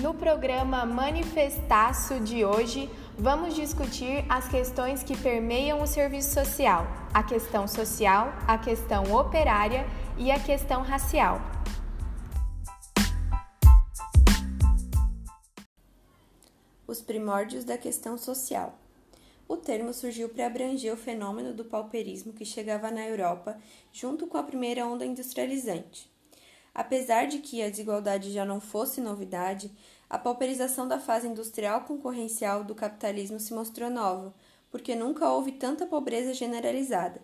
No programa Manifestaço de hoje, vamos discutir as questões que permeiam o serviço social: a questão social, a questão operária e a questão racial. Os primórdios da questão social. O termo surgiu para abranger o fenômeno do pauperismo que chegava na Europa junto com a primeira onda industrializante. Apesar de que a desigualdade já não fosse novidade, a pauperização da fase industrial concorrencial do capitalismo se mostrou nova, porque nunca houve tanta pobreza generalizada.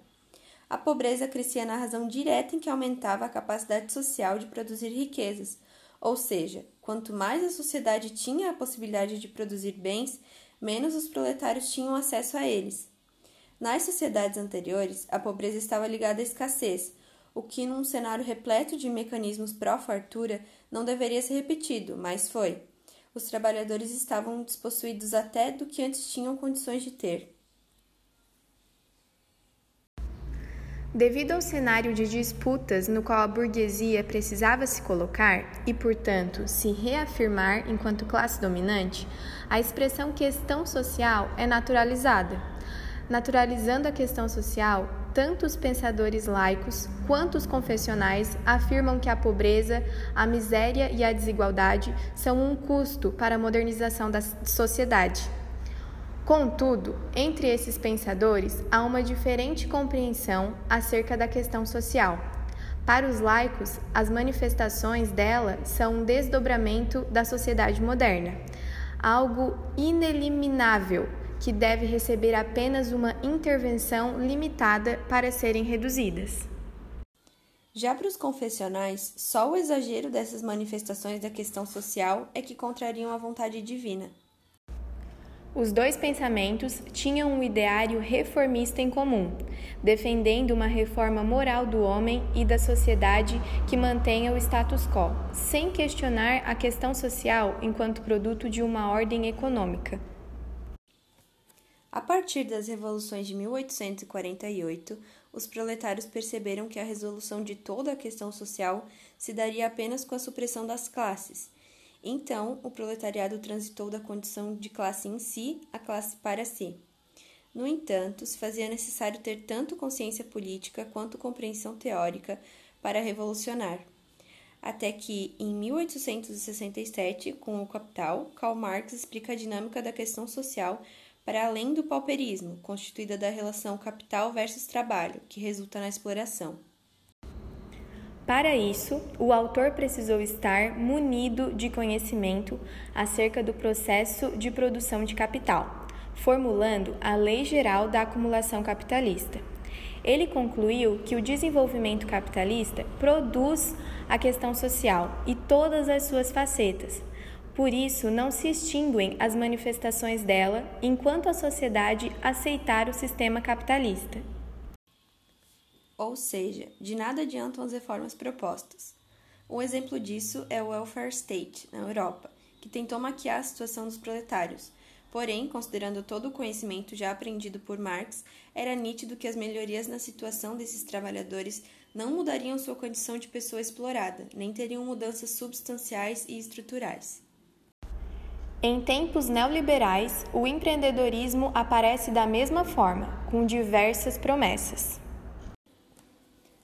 A pobreza crescia na razão direta em que aumentava a capacidade social de produzir riquezas, ou seja, quanto mais a sociedade tinha a possibilidade de produzir bens, menos os proletários tinham acesso a eles. Nas sociedades anteriores, a pobreza estava ligada à escassez, o que, num cenário repleto de mecanismos pró-fartura, não deveria ser repetido, mas foi. Os trabalhadores estavam despossuídos até do que antes tinham condições de ter. Devido ao cenário de disputas no qual a burguesia precisava se colocar e, portanto, se reafirmar enquanto classe dominante, a expressão questão social é naturalizada. Naturalizando a questão social, tanto os pensadores laicos quanto os confessionais afirmam que a pobreza, a miséria e a desigualdade são um custo para a modernização da sociedade. Contudo, entre esses pensadores há uma diferente compreensão acerca da questão social. Para os laicos, as manifestações dela são um desdobramento da sociedade moderna, algo ineliminável que deve receber apenas uma intervenção limitada para serem reduzidas. Já para os confessionais, só o exagero dessas manifestações da questão social é que contrariam a vontade divina. Os dois pensamentos tinham um ideário reformista em comum, defendendo uma reforma moral do homem e da sociedade que mantenha o status quo, sem questionar a questão social enquanto produto de uma ordem econômica. A partir das revoluções de 1848, os proletários perceberam que a resolução de toda a questão social se daria apenas com a supressão das classes. Então, o proletariado transitou da condição de classe em si à classe para si. No entanto, se fazia necessário ter tanto consciência política quanto compreensão teórica para revolucionar. Até que, em 1867, com o Capital, Karl Marx explica a dinâmica da questão social para além do pauperismo, constituída da relação capital versus trabalho, que resulta na exploração. Para isso, o autor precisou estar munido de conhecimento acerca do processo de produção de capital, formulando a Lei Geral da Acumulação Capitalista. Ele concluiu que o desenvolvimento capitalista produz a questão social e todas as suas facetas, por isso, não se extinguem as manifestações dela enquanto a sociedade aceitar o sistema capitalista. Ou seja, de nada adiantam as reformas propostas. Um exemplo disso é o welfare state, na Europa, que tentou maquiar a situação dos proletários. Porém, considerando todo o conhecimento já aprendido por Marx, era nítido que as melhorias na situação desses trabalhadores não mudariam sua condição de pessoa explorada, nem teriam mudanças substanciais e estruturais. Em tempos neoliberais, o empreendedorismo aparece da mesma forma, com diversas promessas.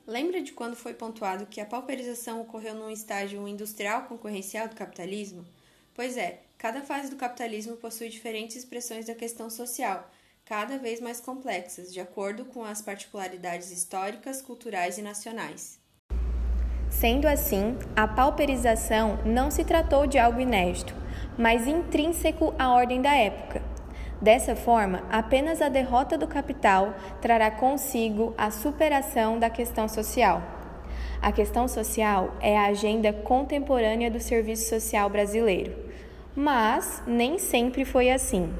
Lembra de quando foi pontuado que a pauperização ocorreu num estágio industrial concorrencial do capitalismo? Pois é, cada fase do capitalismo possui diferentes expressões da questão social, cada vez mais complexas, de acordo com as particularidades históricas, culturais e nacionais. Sendo assim, a pauperização não se tratou de algo inédito, mas intrínseco à ordem da época. Dessa forma, apenas a derrota do capital trará consigo a superação da questão social. A questão social é a agenda contemporânea do serviço social brasileiro, mas nem sempre foi assim.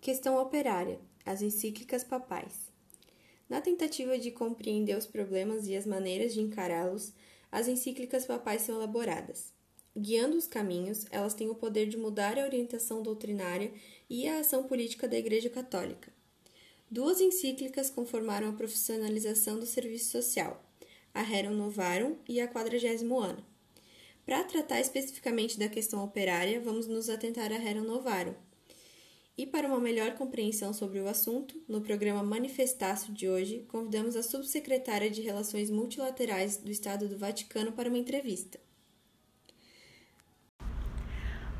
Questão operária: as encíclicas papais. Na tentativa de compreender os problemas e as maneiras de encará-los, as encíclicas papais são elaboradas. Guiando os caminhos, elas têm o poder de mudar a orientação doutrinária e a ação política da Igreja Católica. Duas encíclicas conformaram a profissionalização do serviço social, a Rerum Novarum e a Quadragésimo Ano. Para tratar especificamente da questão operária, vamos nos atentar a Rerum Novarum. E para uma melhor compreensão sobre o assunto, no programa Manifestácio de hoje, convidamos a subsecretária de Relações Multilaterais do Estado do Vaticano para uma entrevista.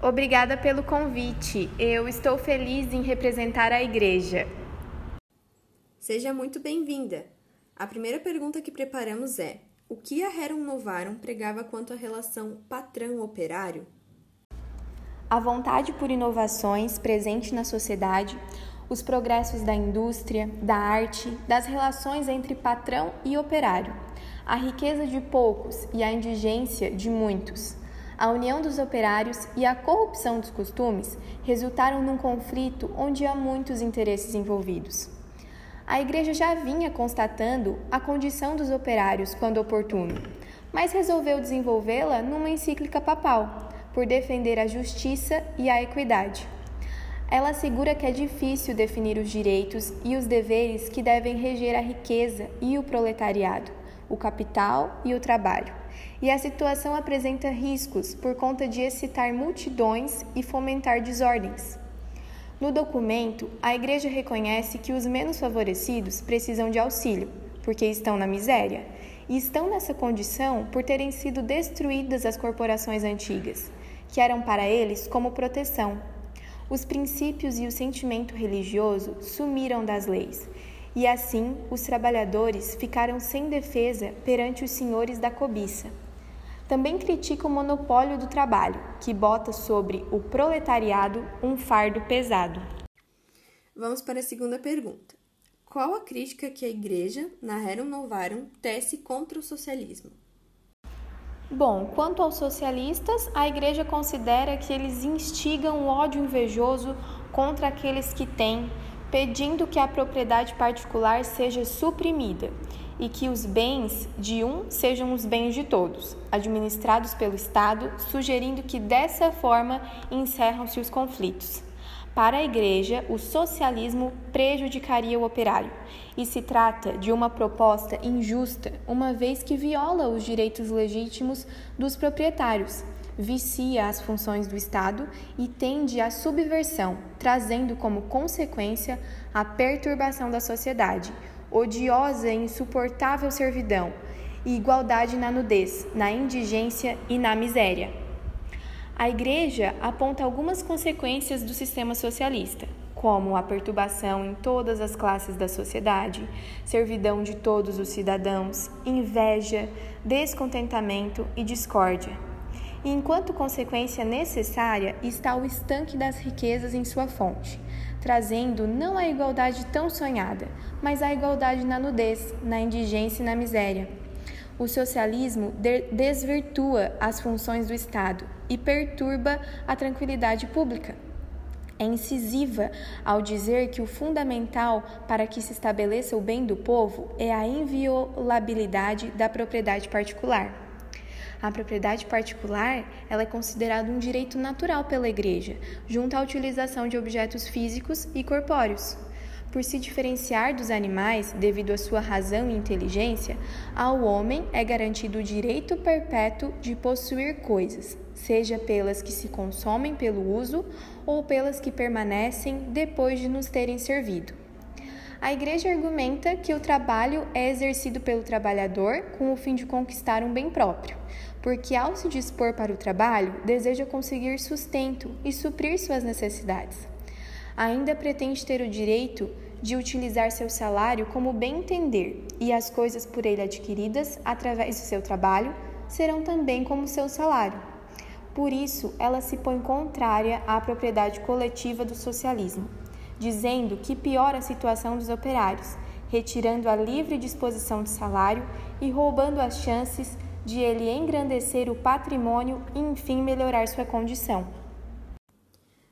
Obrigada pelo convite. Eu estou feliz em representar a Igreja. Seja muito bem-vinda. A primeira pergunta que preparamos é: o que a Rerum Novarum pregava quanto à relação patrão-operário? A vontade por inovações presente na sociedade, os progressos da indústria, da arte, das relações entre patrão e operário, a riqueza de poucos e a indigência de muitos, a união dos operários e a corrupção dos costumes resultaram num conflito onde há muitos interesses envolvidos a Igreja já vinha constatando a condição dos operários quando oportuno, mas resolveu desenvolvê-la numa encíclica papal, por defender a justiça e a equidade. Ela assegura que é difícil definir os direitos e os deveres que devem reger a riqueza e o proletariado, o capital e o trabalho. E a situação apresenta riscos por conta de excitar multidões e fomentar desordens. No documento, a Igreja reconhece que os menos favorecidos precisam de auxílio, porque estão na miséria, e estão nessa condição por terem sido destruídas as corporações antigas, que eram para eles como proteção. Os princípios e o sentimento religioso sumiram das leis, e assim os trabalhadores ficaram sem defesa perante os senhores da cobiça. Também critica o monopólio do trabalho, que bota sobre o proletariado um fardo pesado. Vamos para a segunda pergunta. Qual a crítica que a Igreja, na Rerum Novarum, tece contra o socialismo? Bom, quanto aos socialistas, a Igreja considera que eles instigam o ódio invejoso contra aqueles que têm, pedindo que a propriedade particular seja suprimida e que os bens de um sejam os bens de todos, administrados pelo Estado, sugerindo que dessa forma encerram-se os conflitos. Para a Igreja, o socialismo prejudicaria o operário e se trata de uma proposta injusta, uma vez que viola os direitos legítimos dos proprietários, vicia as funções do Estado e tende à subversão, trazendo como consequência a perturbação da sociedade, odiosa e insuportável servidão, e igualdade na nudez, na indigência e na miséria. A Igreja aponta algumas consequências do sistema socialista, como a perturbação em todas as classes da sociedade, servidão de todos os cidadãos, inveja, descontentamento e discórdia. E enquanto consequência necessária está o estanque das riquezas em sua fonte, trazendo não a igualdade tão sonhada, mas a igualdade na nudez, na indigência e na miséria. O socialismo desvirtua as funções do Estado e perturba a tranquilidade pública. É incisiva ao dizer que o fundamental para que se estabeleça o bem do povo é a inviolabilidade da propriedade particular. A propriedade particular ela é considerada um direito natural pela Igreja, junto à utilização de objetos físicos e corpóreos. Por se diferenciar dos animais devido à sua razão e inteligência, ao homem é garantido o direito perpétuo de possuir coisas, seja pelas que se consomem pelo uso ou pelas que permanecem depois de nos terem servido. A Igreja argumenta que o trabalho é exercido pelo trabalhador com o fim de conquistar um bem próprio, porque ao se dispor para o trabalho, deseja conseguir sustento e suprir suas necessidades. Ainda pretende ter o direito de utilizar seu salário como bem entender, e as coisas por ele adquiridas através do seu trabalho serão também como seu salário. Por isso, ela se põe contrária à propriedade coletiva do socialismo, dizendo que piora a situação dos operários, retirando a livre disposição de salário e roubando as chances de ele engrandecer o patrimônio e, enfim, melhorar sua condição.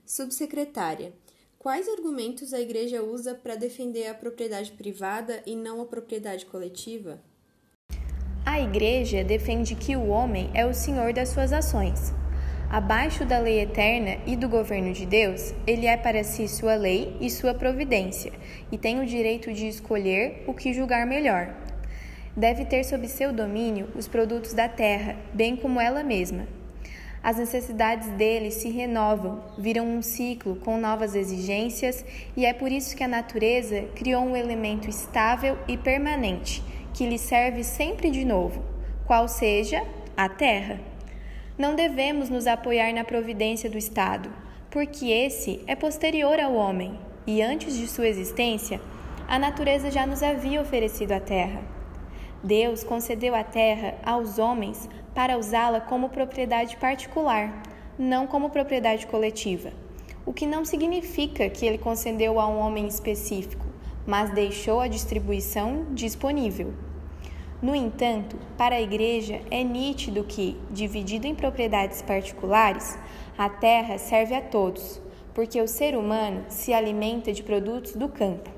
Subsecretária, quais argumentos a Igreja usa para defender a propriedade privada e não a propriedade coletiva? A Igreja defende que o homem é o senhor das suas ações. Abaixo da lei eterna e do governo de Deus, ele é para si sua lei e sua providência, e tem o direito de escolher o que julgar melhor, deve ter sob seu domínio os produtos da terra, bem como ela mesma, As necessidades deles se renovam, viram um ciclo com novas exigências, e é por isso que a natureza criou um elemento estável e permanente, que lhe serve sempre de novo, qual seja a terra. Não devemos nos apoiar na providência do Estado, porque esse é posterior ao homem, e antes de sua existência, a natureza já nos havia oferecido a terra. Deus concedeu a terra aos homens para usá-la como propriedade particular, não como propriedade coletiva. O que não significa que ele concedeu a um homem específico, mas deixou a distribuição disponível. No entanto, para a Igreja é nítido que, dividido em propriedades particulares, a terra serve a todos, porque o ser humano se alimenta de produtos do campo.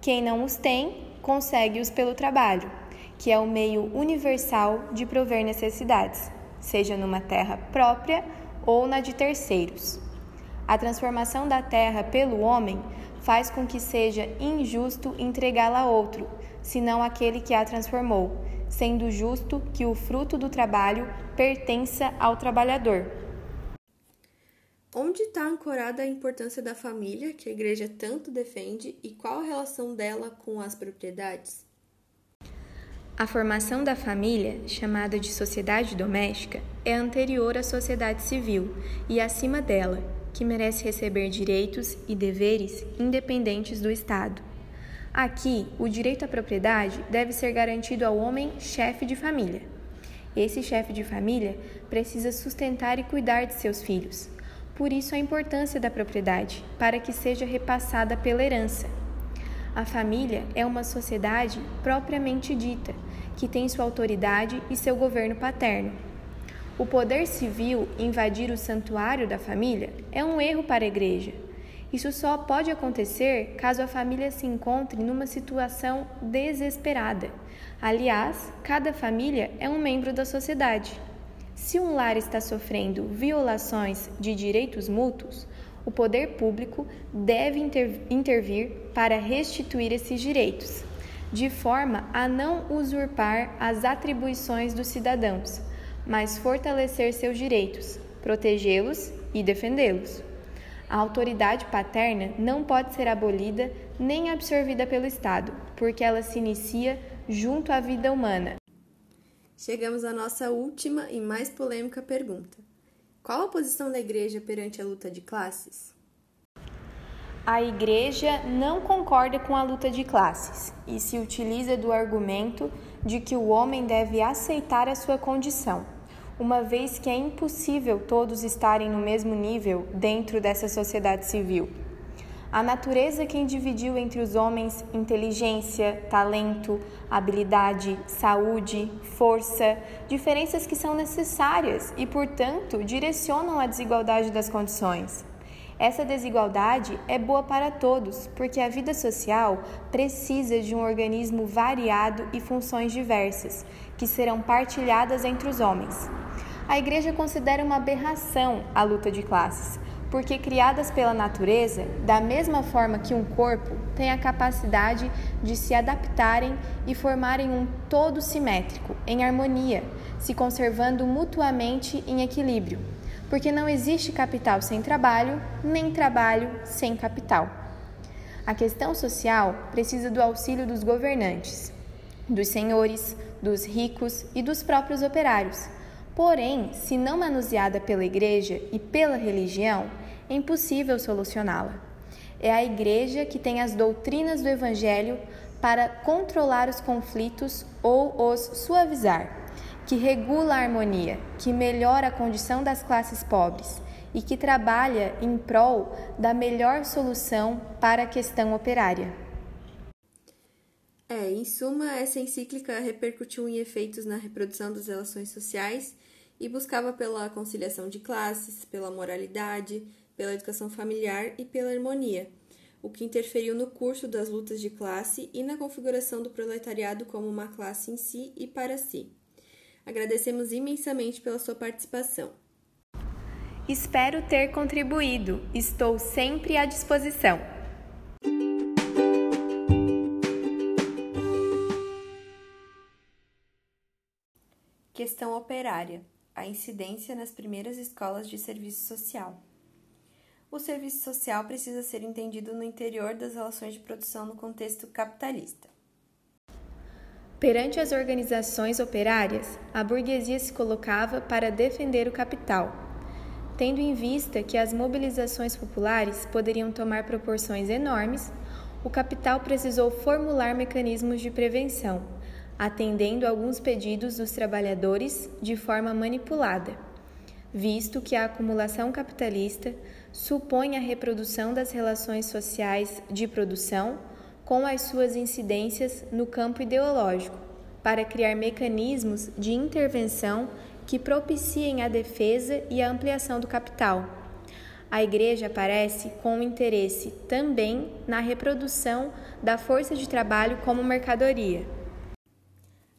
Quem não os tem, consegue-os pelo trabalho que é o meio universal de prover necessidades, seja numa terra própria ou na de terceiros. A transformação da terra pelo homem faz com que seja injusto entregá-la a outro, senão aquele que a transformou, sendo justo que o fruto do trabalho pertença ao trabalhador. Onde está ancorada a importância da família, que a igreja tanto defende, e qual a relação dela com as propriedades? A formação da família, chamada de sociedade doméstica, é anterior à sociedade civil e acima dela, que merece receber direitos e deveres independentes do Estado. Aqui, o direito à propriedade deve ser garantido ao homem chefe de família. Esse chefe de família precisa sustentar e cuidar de seus filhos. Por isso, a importância da propriedade, para que seja repassada pela herança a família é uma sociedade propriamente dita, que tem sua autoridade e seu governo paterno. O poder civil invadir o santuário da família é um erro para a igreja. Isso só pode acontecer caso a família se encontre numa situação desesperada. Aliás, cada família é um membro da sociedade. Se um lar está sofrendo violações de direitos mútuos, o poder público deve intervir para restituir esses direitos, de forma a não usurpar as atribuições dos cidadãos, mas fortalecer seus direitos, protegê-los e defendê-los. A autoridade paterna não pode ser abolida nem absorvida pelo Estado, porque ela se inicia junto à vida humana. Chegamos à nossa última e mais polêmica pergunta. Qual a posição da igreja perante a luta de classes? A igreja não concorda com a luta de classes e se utiliza do argumento de que o homem deve aceitar a sua condição, uma vez que é impossível todos estarem no mesmo nível dentro dessa sociedade civil. A natureza quem dividiu entre os homens inteligência, talento, habilidade, saúde, força, diferenças que são necessárias e, portanto, direcionam a desigualdade das condições. Essa desigualdade é boa para todos, porque a vida social precisa de um organismo variado e funções diversas, que serão partilhadas entre os homens. A Igreja considera uma aberração a luta de classes, porque criadas pela natureza, da mesma forma que um corpo, têm a capacidade de se adaptarem e formarem um todo simétrico, em harmonia, se conservando mutuamente em equilíbrio, porque não existe capital sem trabalho, nem trabalho sem capital. A questão social precisa do auxílio dos governantes, dos senhores, dos ricos e dos próprios operários. Porém, se não manuseada pela Igreja e pela religião, é impossível solucioná-la. É a Igreja que tem as doutrinas do Evangelho para controlar os conflitos ou os suavizar, que regula a harmonia, que melhora a condição das classes pobres e que trabalha em prol da melhor solução para a questão operária. É, em suma, essa encíclica repercutiu em efeitos na reprodução das relações sociais e buscava pela conciliação de classes, pela moralidade, pela educação familiar e pela harmonia, o que interferiu no curso das lutas de classe e na configuração do proletariado como uma classe em si e para si. Agradecemos imensamente pela sua participação. Espero ter contribuído. Estou sempre à disposição. Questão operária. a incidência nas primeiras escolas de serviço social. O serviço social precisa ser entendido no interior das relações de produção no contexto capitalista. Perante as organizações operárias, a burguesia se colocava para defender o capital, tendo em vista que as mobilizações populares poderiam tomar proporções enormes, o capital precisou formular mecanismos de prevenção, atendendo alguns pedidos dos trabalhadores de forma manipulada, visto que a acumulação capitalista supõe a reprodução das relações sociais de produção com as suas incidências no campo ideológico, para criar mecanismos de intervenção que propiciem a defesa e a ampliação do capital. A Igreja aparece com interesse também na reprodução da força de trabalho como mercadoria.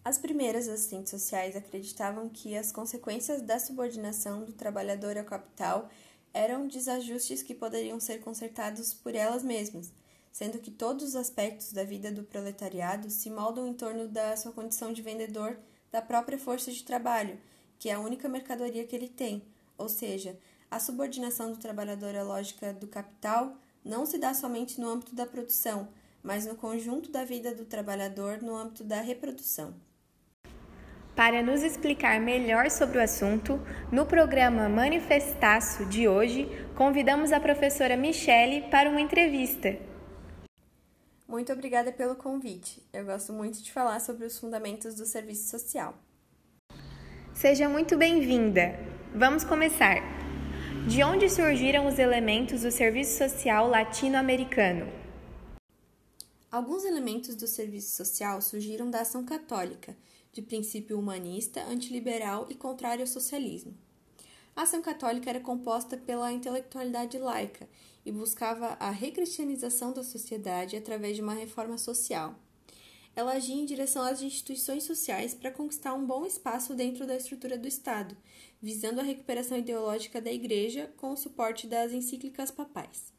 As primeiras assistentes sociais acreditavam que as consequências da subordinação do trabalhador ao capital eram desajustes que poderiam ser consertados por elas mesmas sendo que todos os aspectos da vida do proletariado se moldam em torno da sua condição de vendedor da própria força de trabalho, que é a única mercadoria que ele tem, ou seja, a subordinação do trabalhador à lógica do capital não se dá somente no âmbito da produção, mas no conjunto da vida do trabalhador no âmbito da reprodução. Para nos explicar melhor sobre o assunto, no programa Manifestaço de hoje, convidamos a professora Michele para uma entrevista. Muito obrigada pelo convite. Eu gosto muito de falar sobre os fundamentos do serviço social. Seja muito bem-vinda. Vamos começar. De onde surgiram os elementos do serviço social latino-americano? Alguns elementos do serviço social surgiram da ação católica, de princípio humanista, antiliberal e contrário ao socialismo. A ação católica era composta pela intelectualidade laica e buscava a recristianização da sociedade através de uma reforma social. Ela agia em direção às instituições sociais para conquistar um bom espaço dentro da estrutura do Estado, visando a recuperação ideológica da Igreja com o suporte das encíclicas papais.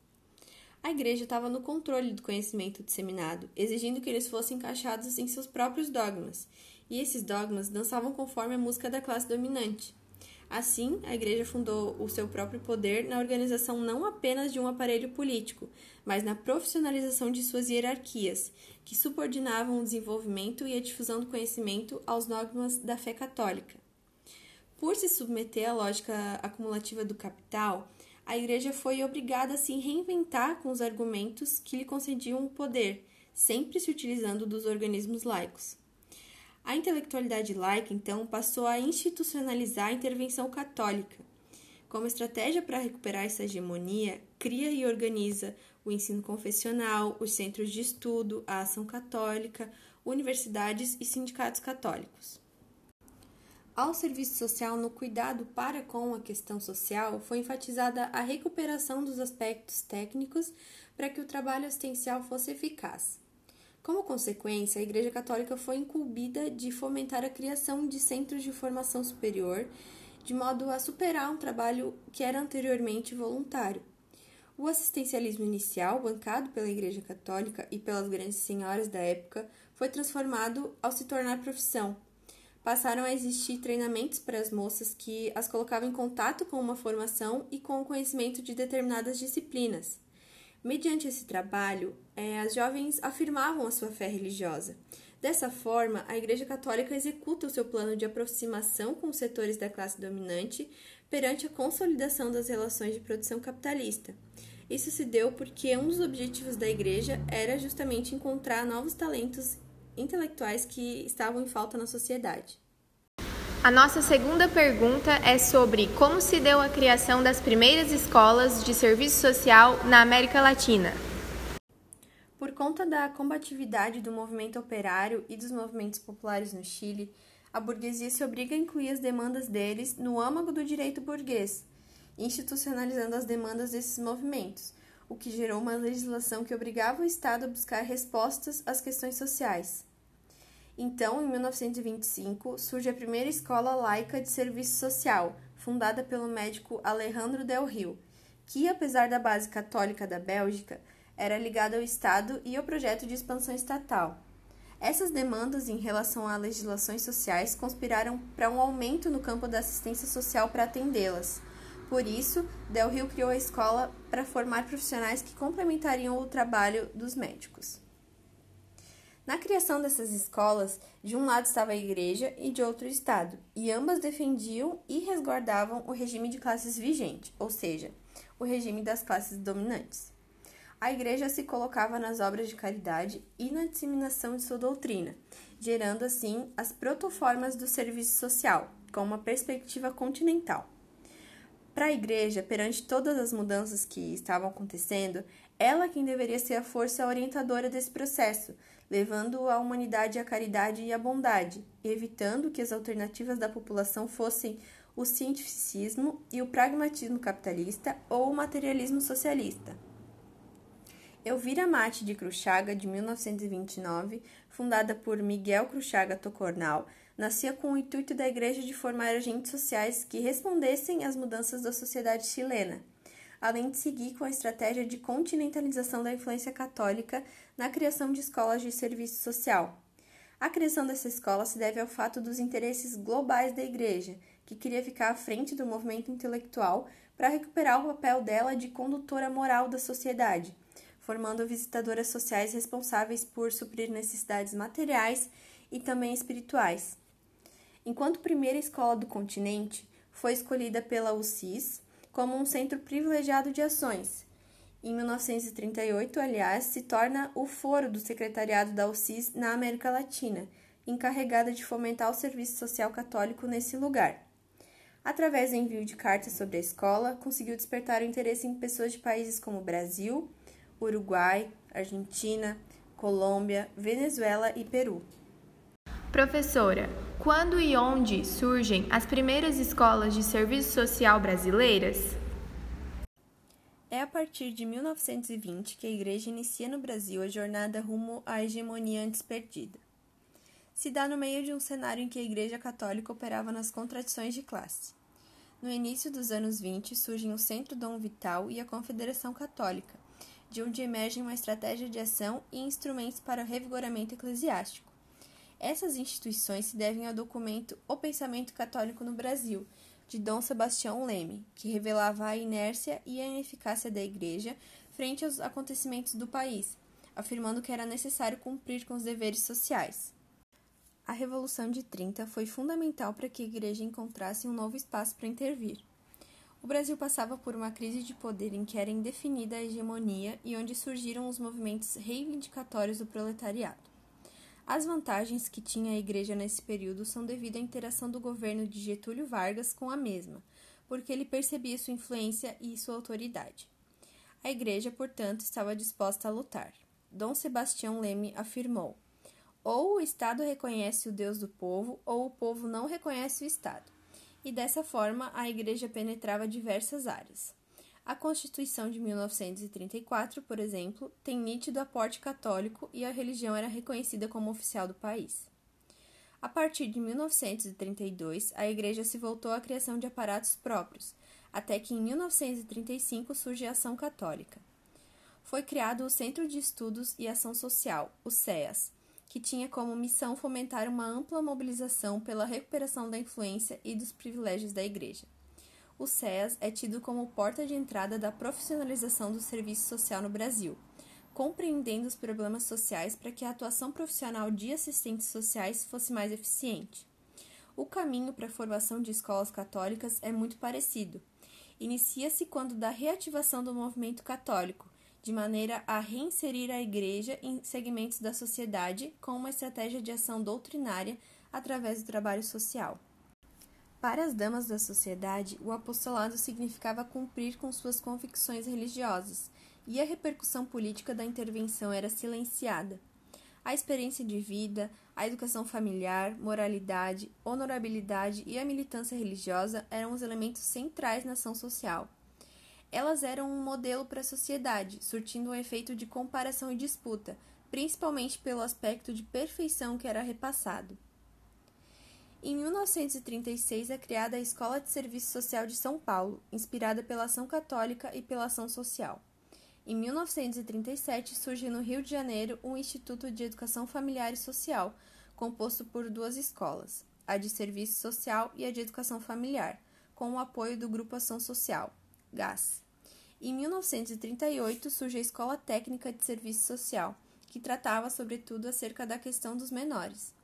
A Igreja estava no controle do conhecimento disseminado, exigindo que eles fossem encaixados em seus próprios dogmas, e esses dogmas dançavam conforme a música da classe dominante. Assim, a Igreja fundou o seu próprio poder na organização não apenas de um aparelho político, mas na profissionalização de suas hierarquias, que subordinavam o desenvolvimento e a difusão do conhecimento aos dogmas da fé católica. Por se submeter à lógica acumulativa do capital, a Igreja foi obrigada a se reinventar com os argumentos que lhe concediam o poder, sempre se utilizando dos organismos laicos. A intelectualidade laica, então, passou a institucionalizar a intervenção católica. Como estratégia para recuperar essa hegemonia, cria e organiza o ensino confessional, os centros de estudo, a ação católica, universidades e sindicatos católicos. Ao serviço social no cuidado para com a questão social, foi enfatizada a recuperação dos aspectos técnicos para que o trabalho assistencial fosse eficaz. Como consequência, a Igreja Católica foi incumbida de fomentar a criação de centros de formação superior, de modo a superar um trabalho que era anteriormente voluntário. O assistencialismo inicial, bancado pela Igreja Católica e pelas grandes senhoras da época, foi transformado ao se tornar profissão. Passaram a existir treinamentos para as moças que as colocavam em contato com uma formação e com o conhecimento de determinadas disciplinas. Mediante esse trabalho, é, as jovens afirmavam a sua fé religiosa. Dessa forma, a Igreja Católica executa o seu plano de aproximação com os setores da classe dominante perante a consolidação das relações de produção capitalista. Isso se deu porque um dos objetivos da Igreja era justamente encontrar novos talentos intelectuais que estavam em falta na sociedade. A nossa segunda pergunta é sobre como se deu a criação das primeiras escolas de serviço social na América Latina. Por conta da combatividade do movimento operário e dos movimentos populares no Chile, a burguesia se obriga a incluir as demandas deles no âmago do direito burguês, institucionalizando as demandas desses movimentos, o que gerou uma legislação que obrigava o Estado a buscar respostas às questões sociais. Então, em 1925, surge a primeira escola laica de serviço social, fundada pelo médico Alejandro Del Rio, que, apesar da base católica da Bélgica, era ligada ao Estado e ao projeto de expansão estatal. Essas demandas em relação a legislações sociais conspiraram para um aumento no campo da assistência social para atendê-las. Por isso, Del Rio criou a escola para formar profissionais que complementariam o trabalho dos médicos. Na criação dessas escolas, de um lado estava a igreja e de outro o Estado, e ambas defendiam e resguardavam o regime de classes vigente, ou seja, o regime das classes dominantes. A igreja se colocava nas obras de caridade e na disseminação de sua doutrina, gerando assim as protoformas do serviço social, com uma perspectiva continental. Para a igreja, perante todas as mudanças que estavam acontecendo, ela quem deveria ser a força orientadora desse processo, levando a humanidade à caridade e à bondade, evitando que as alternativas da população fossem o cientificismo e o pragmatismo capitalista ou o materialismo socialista. Elvira Mate de Cruchaga, de 1929, fundada por Miguel Cruchaga Tocornal, nascia com o intuito da igreja de formar agentes sociais que respondessem às mudanças da sociedade chilena além de seguir com a estratégia de continentalização da influência católica na criação de escolas de serviço social. A criação dessa escola se deve ao fato dos interesses globais da Igreja, que queria ficar à frente do movimento intelectual para recuperar o papel dela de condutora moral da sociedade, formando visitadoras sociais responsáveis por suprir necessidades materiais e também espirituais. Enquanto primeira escola do continente, foi escolhida pela UCIS, como um centro privilegiado de ações. Em 1938, aliás, se torna o foro do secretariado da UCIS na América Latina, encarregada de fomentar o serviço social católico nesse lugar. Através do envio de cartas sobre a escola, conseguiu despertar o interesse em pessoas de países como Brasil, Uruguai, Argentina, Colômbia, Venezuela e Peru. Professora, quando e onde surgem as primeiras escolas de serviço social brasileiras? É a partir de 1920 que a Igreja inicia no Brasil a jornada rumo à hegemonia antes perdida. Se dá no meio de um cenário em que a Igreja Católica operava nas contradições de classe. No início dos anos 20 surgem o Centro Dom Vital e a Confederação Católica, de onde emergem uma estratégia de ação e instrumentos para o revigoramento eclesiástico. Essas instituições se devem ao documento O Pensamento Católico no Brasil, de Dom Sebastião Leme, que revelava a inércia e a ineficácia da Igreja frente aos acontecimentos do país, afirmando que era necessário cumprir com os deveres sociais. A Revolução de 30 foi fundamental para que a Igreja encontrasse um novo espaço para intervir. O Brasil passava por uma crise de poder em que era indefinida a hegemonia e onde surgiram os movimentos reivindicatórios do proletariado. As vantagens que tinha a Igreja nesse período são devido à interação do governo de Getúlio Vargas com a mesma, porque ele percebia sua influência e sua autoridade. A Igreja, portanto, estava disposta a lutar. Dom Sebastião Leme afirmou: ou o Estado reconhece o Deus do povo, ou o povo não reconhece o Estado. E dessa forma, a Igreja penetrava diversas áreas. A Constituição de 1934, por exemplo, tem nítido aporte católico e a religião era reconhecida como oficial do país. A partir de 1932, a Igreja se voltou à criação de aparatos próprios, até que em 1935 surge a Ação Católica. Foi criado o Centro de Estudos e Ação Social, o CEAS, que tinha como missão fomentar uma ampla mobilização pela recuperação da influência e dos privilégios da Igreja o SEAS é tido como porta de entrada da profissionalização do serviço social no Brasil, compreendendo os problemas sociais para que a atuação profissional de assistentes sociais fosse mais eficiente. O caminho para a formação de escolas católicas é muito parecido. Inicia-se quando da reativação do movimento católico, de maneira a reinserir a Igreja em segmentos da sociedade com uma estratégia de ação doutrinária através do trabalho social. Para as damas da sociedade, o apostolado significava cumprir com suas convicções religiosas, e a repercussão política da intervenção era silenciada. A experiência de vida, a educação familiar, moralidade, honorabilidade e a militância religiosa eram os elementos centrais na ação social. Elas eram um modelo para a sociedade, surtindo um efeito de comparação e disputa, principalmente pelo aspecto de perfeição que era repassado. Em 1936 é criada a Escola de Serviço Social de São Paulo, inspirada pela ação católica e pela ação social. Em 1937, surge no Rio de Janeiro o Instituto de Educação Familiar e Social, composto por duas escolas, a de Serviço Social e a de Educação Familiar, com o apoio do Grupo Ação Social, GAS. Em 1938, surge a Escola Técnica de Serviço Social, que tratava sobretudo acerca da questão dos menores.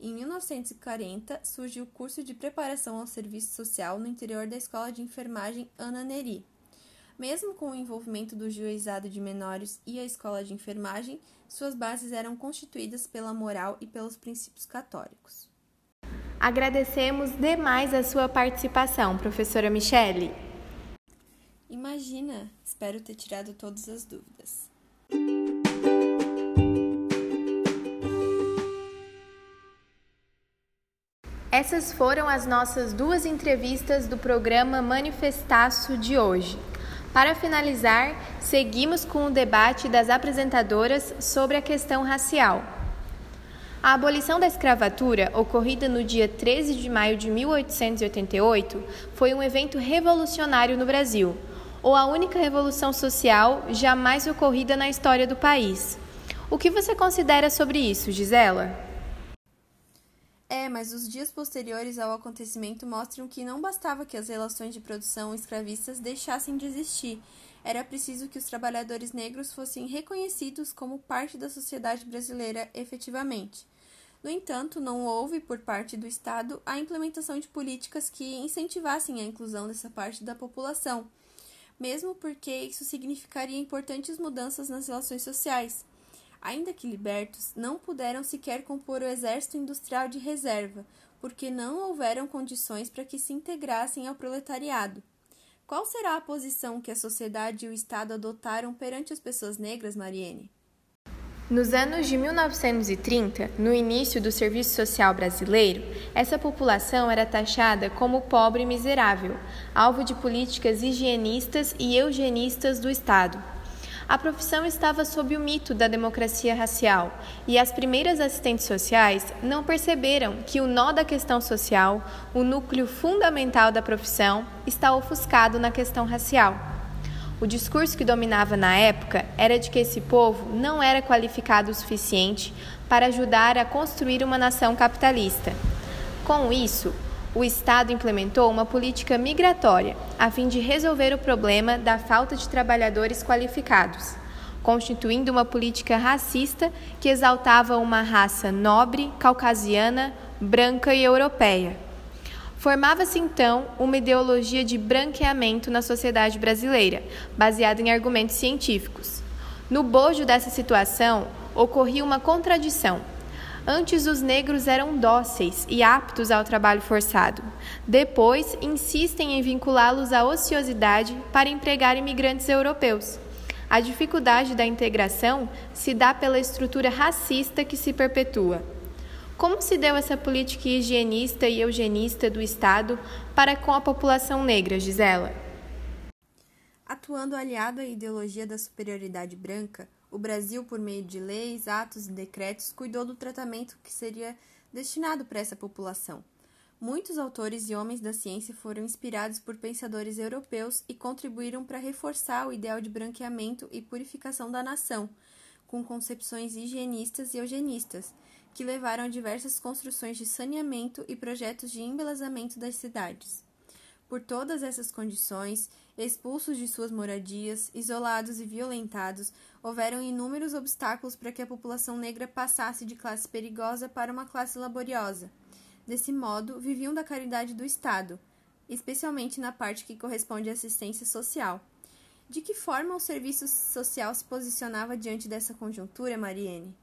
Em 1940, surge o curso de preparação ao serviço social no interior da Escola de Enfermagem Ana Neri, mesmo com o envolvimento do juizado de menores e a escola de enfermagem, suas bases eram constituídas pela moral e pelos princípios católicos. Agradecemos demais a sua participação, professora Michele. Imagina, espero ter tirado todas as dúvidas. Essas foram as nossas duas entrevistas do programa Manifestaço de hoje. Para finalizar, seguimos com o debate das apresentadoras sobre a questão racial. A abolição da escravatura, ocorrida no dia 13 de maio de 1888, foi um evento revolucionário no Brasil, ou a única revolução social jamais ocorrida na história do país. O que você considera sobre isso, Gisela? É, mas os dias posteriores ao acontecimento mostram que não bastava que as relações de produção escravistas deixassem de existir. Era preciso que os trabalhadores negros fossem reconhecidos como parte da sociedade brasileira efetivamente. No entanto, não houve, por parte do Estado, a implementação de políticas que incentivassem a inclusão dessa parte da população, mesmo porque isso significaria importantes mudanças nas relações sociais ainda que libertos, não puderam sequer compor o exército industrial de reserva, porque não houveram condições para que se integrassem ao proletariado. Qual será a posição que a sociedade e o Estado adotaram perante as pessoas negras, Mariene? Nos anos de 1930, no início do serviço social brasileiro, essa população era taxada como pobre e miserável, alvo de políticas higienistas e eugenistas do Estado. A profissão estava sob o mito da democracia racial e as primeiras assistentes sociais não perceberam que o nó da questão social, o núcleo fundamental da profissão, está ofuscado na questão racial. O discurso que dominava na época era de que esse povo não era qualificado o suficiente para ajudar a construir uma nação capitalista. Com isso, o Estado implementou uma política migratória a fim de resolver o problema da falta de trabalhadores qualificados, constituindo uma política racista que exaltava uma raça nobre, caucasiana, branca e europeia. Formava-se então uma ideologia de branqueamento na sociedade brasileira, baseada em argumentos científicos. No bojo dessa situação, ocorria uma contradição Antes, os negros eram dóceis e aptos ao trabalho forçado. Depois, insistem em vinculá-los à ociosidade para empregar imigrantes europeus. A dificuldade da integração se dá pela estrutura racista que se perpetua. Como se deu essa política higienista e eugenista do Estado para com a população negra, Gisela? Atuando aliado à ideologia da superioridade branca, o Brasil, por meio de leis, atos e decretos, cuidou do tratamento que seria destinado para essa população. Muitos autores e homens da ciência foram inspirados por pensadores europeus e contribuíram para reforçar o ideal de branqueamento e purificação da nação, com concepções higienistas e eugenistas, que levaram a diversas construções de saneamento e projetos de embelezamento das cidades. Por todas essas condições, expulsos de suas moradias, isolados e violentados, houveram inúmeros obstáculos para que a população negra passasse de classe perigosa para uma classe laboriosa. Desse modo, viviam da caridade do Estado, especialmente na parte que corresponde à assistência social. De que forma o serviço social se posicionava diante dessa conjuntura, Mariene?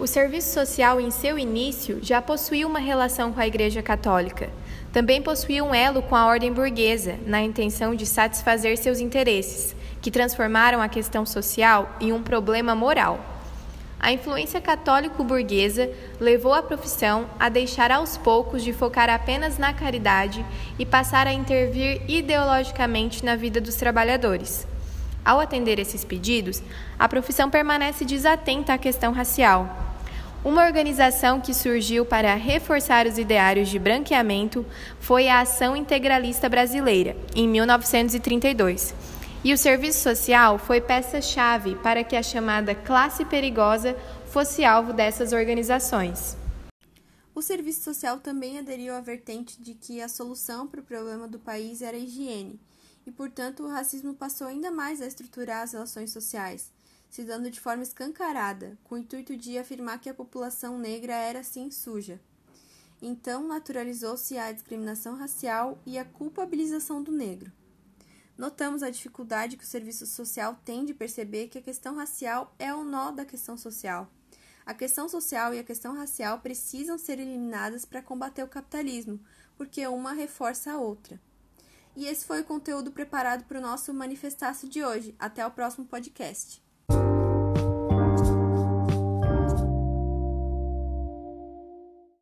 O serviço social, em seu início, já possuía uma relação com a Igreja Católica. Também possuía um elo com a ordem burguesa, na intenção de satisfazer seus interesses, que transformaram a questão social em um problema moral. A influência católico-burguesa levou a profissão a deixar aos poucos de focar apenas na caridade e passar a intervir ideologicamente na vida dos trabalhadores. Ao atender esses pedidos, a profissão permanece desatenta à questão racial, uma organização que surgiu para reforçar os ideários de branqueamento foi a Ação Integralista Brasileira, em 1932. E o serviço social foi peça-chave para que a chamada classe perigosa fosse alvo dessas organizações. O serviço social também aderiu à vertente de que a solução para o problema do país era a higiene, e, portanto, o racismo passou ainda mais a estruturar as relações sociais, se dando de forma escancarada, com o intuito de afirmar que a população negra era assim suja. Então, naturalizou-se a discriminação racial e a culpabilização do negro. Notamos a dificuldade que o serviço social tem de perceber que a questão racial é o nó da questão social. A questão social e a questão racial precisam ser eliminadas para combater o capitalismo, porque uma reforça a outra. E esse foi o conteúdo preparado para o nosso manifestaço de hoje. Até o próximo podcast.